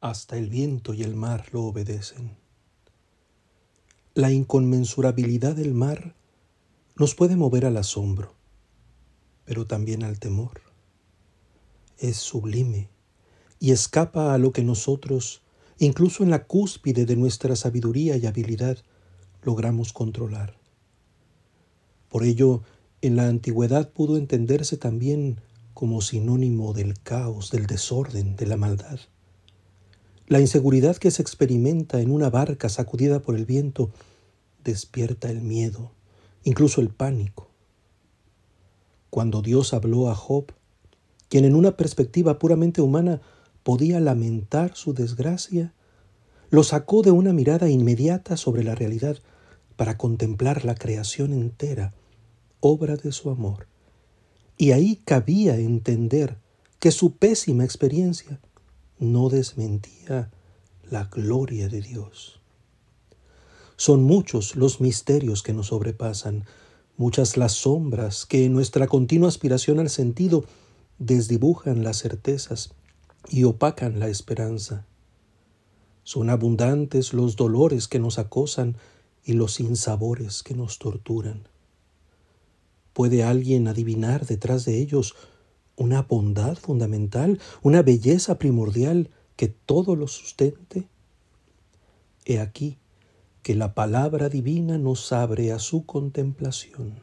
hasta el viento y el mar lo obedecen. La inconmensurabilidad del mar nos puede mover al asombro, pero también al temor. Es sublime y escapa a lo que nosotros, incluso en la cúspide de nuestra sabiduría y habilidad, logramos controlar. Por ello, en la antigüedad pudo entenderse también como sinónimo del caos, del desorden, de la maldad. La inseguridad que se experimenta en una barca sacudida por el viento despierta el miedo, incluso el pánico. Cuando Dios habló a Job, quien en una perspectiva puramente humana podía lamentar su desgracia, lo sacó de una mirada inmediata sobre la realidad para contemplar la creación entera, obra de su amor. Y ahí cabía entender que su pésima experiencia no desmentía la gloria de Dios. Son muchos los misterios que nos sobrepasan, muchas las sombras que en nuestra continua aspiración al sentido desdibujan las certezas y opacan la esperanza. Son abundantes los dolores que nos acosan y los sinsabores que nos torturan. ¿Puede alguien adivinar detrás de ellos una bondad fundamental, una belleza primordial que todo lo sustente? He aquí que la palabra divina nos abre a su contemplación.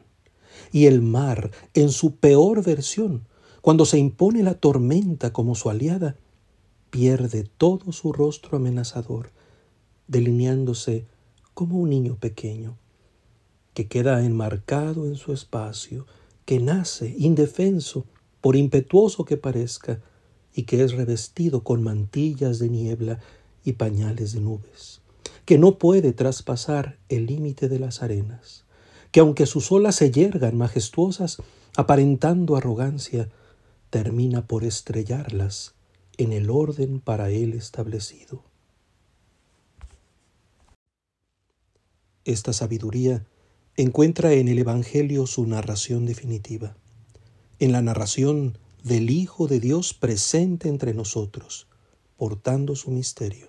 Y el mar, en su peor versión, cuando se impone la tormenta como su aliada, pierde todo su rostro amenazador, delineándose como un niño pequeño que queda enmarcado en su espacio, que nace indefenso, por impetuoso que parezca, y que es revestido con mantillas de niebla y pañales de nubes, que no puede traspasar el límite de las arenas, que aunque sus olas se yergan majestuosas, aparentando arrogancia, termina por estrellarlas en el orden para él establecido. Esta sabiduría encuentra en el Evangelio su narración definitiva, en la narración del Hijo de Dios presente entre nosotros, portando su misterio,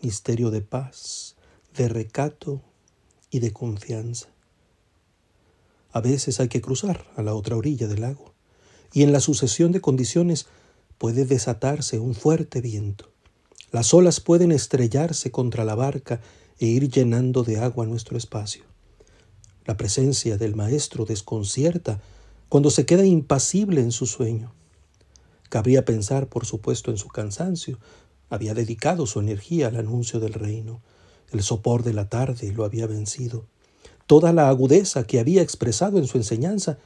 misterio de paz, de recato y de confianza. A veces hay que cruzar a la otra orilla del lago, y en la sucesión de condiciones puede desatarse un fuerte viento. Las olas pueden estrellarse contra la barca e ir llenando de agua nuestro espacio. La presencia del Maestro desconcierta cuando se queda impasible en su sueño. Cabría pensar, por supuesto, en su cansancio. Había dedicado su energía al anuncio del reino. El sopor de la tarde lo había vencido. Toda la agudeza que había expresado en su enseñanza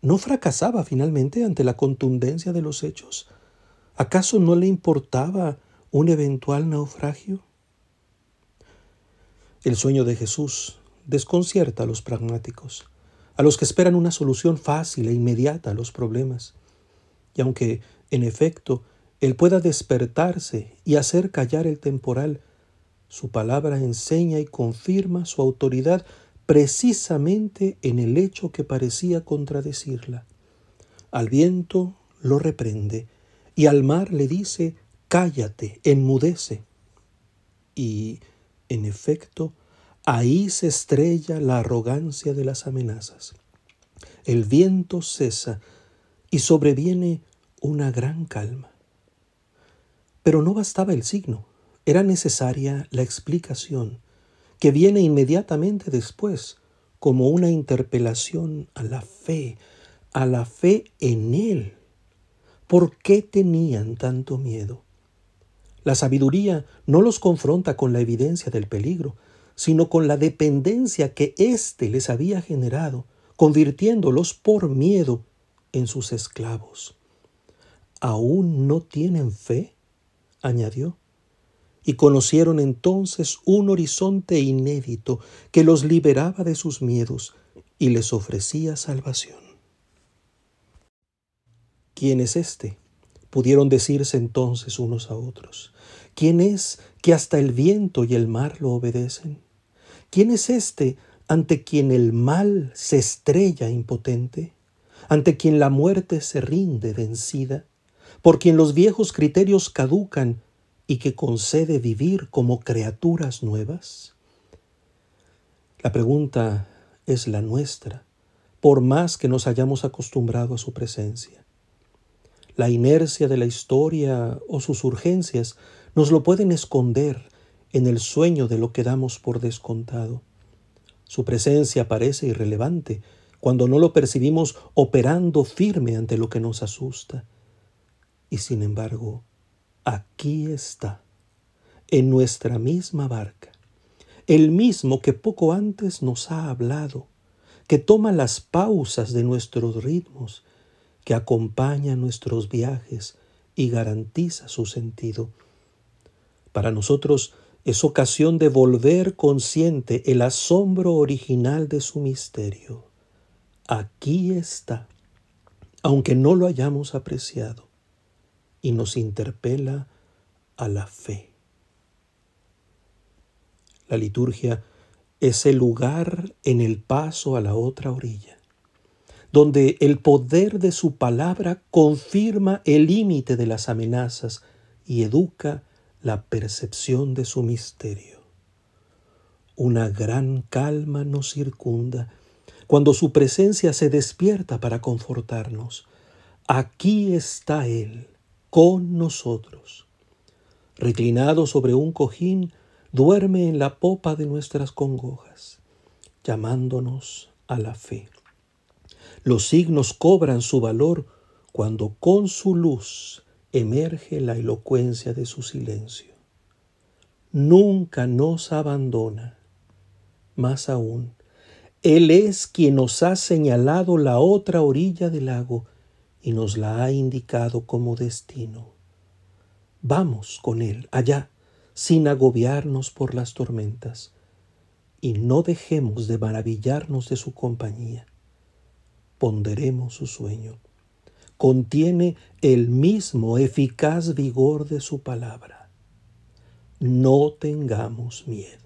no fracasaba finalmente ante la contundencia de los hechos. ¿Acaso no le importaba un eventual naufragio? El sueño de Jesús desconcierta a los pragmáticos, a los que esperan una solución fácil e inmediata a los problemas. Y aunque, en efecto, Él pueda despertarse y hacer callar el temporal, su palabra enseña y confirma su autoridad precisamente en el hecho que parecía contradecirla. Al viento lo reprende y al mar le dice, cállate, enmudece. Y, en efecto, Ahí se estrella la arrogancia de las amenazas. El viento cesa y sobreviene una gran calma. Pero no bastaba el signo, era necesaria la explicación, que viene inmediatamente después, como una interpelación a la fe, a la fe en Él. ¿Por qué tenían tanto miedo? La sabiduría no los confronta con la evidencia del peligro, sino con la dependencia que éste les había generado, convirtiéndolos por miedo en sus esclavos. ¿Aún no tienen fe? añadió. Y conocieron entonces un horizonte inédito que los liberaba de sus miedos y les ofrecía salvación. ¿Quién es este? Pudieron decirse entonces unos a otros. ¿Quién es que hasta el viento y el mar lo obedecen? ¿Quién es este ante quien el mal se estrella impotente? ¿Ante quien la muerte se rinde vencida? ¿Por quien los viejos criterios caducan y que concede vivir como criaturas nuevas? La pregunta es la nuestra, por más que nos hayamos acostumbrado a su presencia. La inercia de la historia o sus urgencias nos lo pueden esconder en el sueño de lo que damos por descontado. Su presencia parece irrelevante cuando no lo percibimos operando firme ante lo que nos asusta. Y sin embargo, aquí está, en nuestra misma barca, el mismo que poco antes nos ha hablado, que toma las pausas de nuestros ritmos, que acompaña nuestros viajes y garantiza su sentido. Para nosotros es ocasión de volver consciente el asombro original de su misterio. Aquí está, aunque no lo hayamos apreciado, y nos interpela a la fe. La liturgia es el lugar en el paso a la otra orilla, donde el poder de su palabra confirma el límite de las amenazas y educa la percepción de su misterio. Una gran calma nos circunda cuando su presencia se despierta para confortarnos. Aquí está Él, con nosotros. Reclinado sobre un cojín, duerme en la popa de nuestras congojas, llamándonos a la fe. Los signos cobran su valor cuando con su luz emerge la elocuencia de su silencio. Nunca nos abandona. Más aún, Él es quien nos ha señalado la otra orilla del lago y nos la ha indicado como destino. Vamos con Él allá, sin agobiarnos por las tormentas, y no dejemos de maravillarnos de su compañía. Ponderemos su sueño contiene el mismo eficaz vigor de su palabra. No tengamos miedo.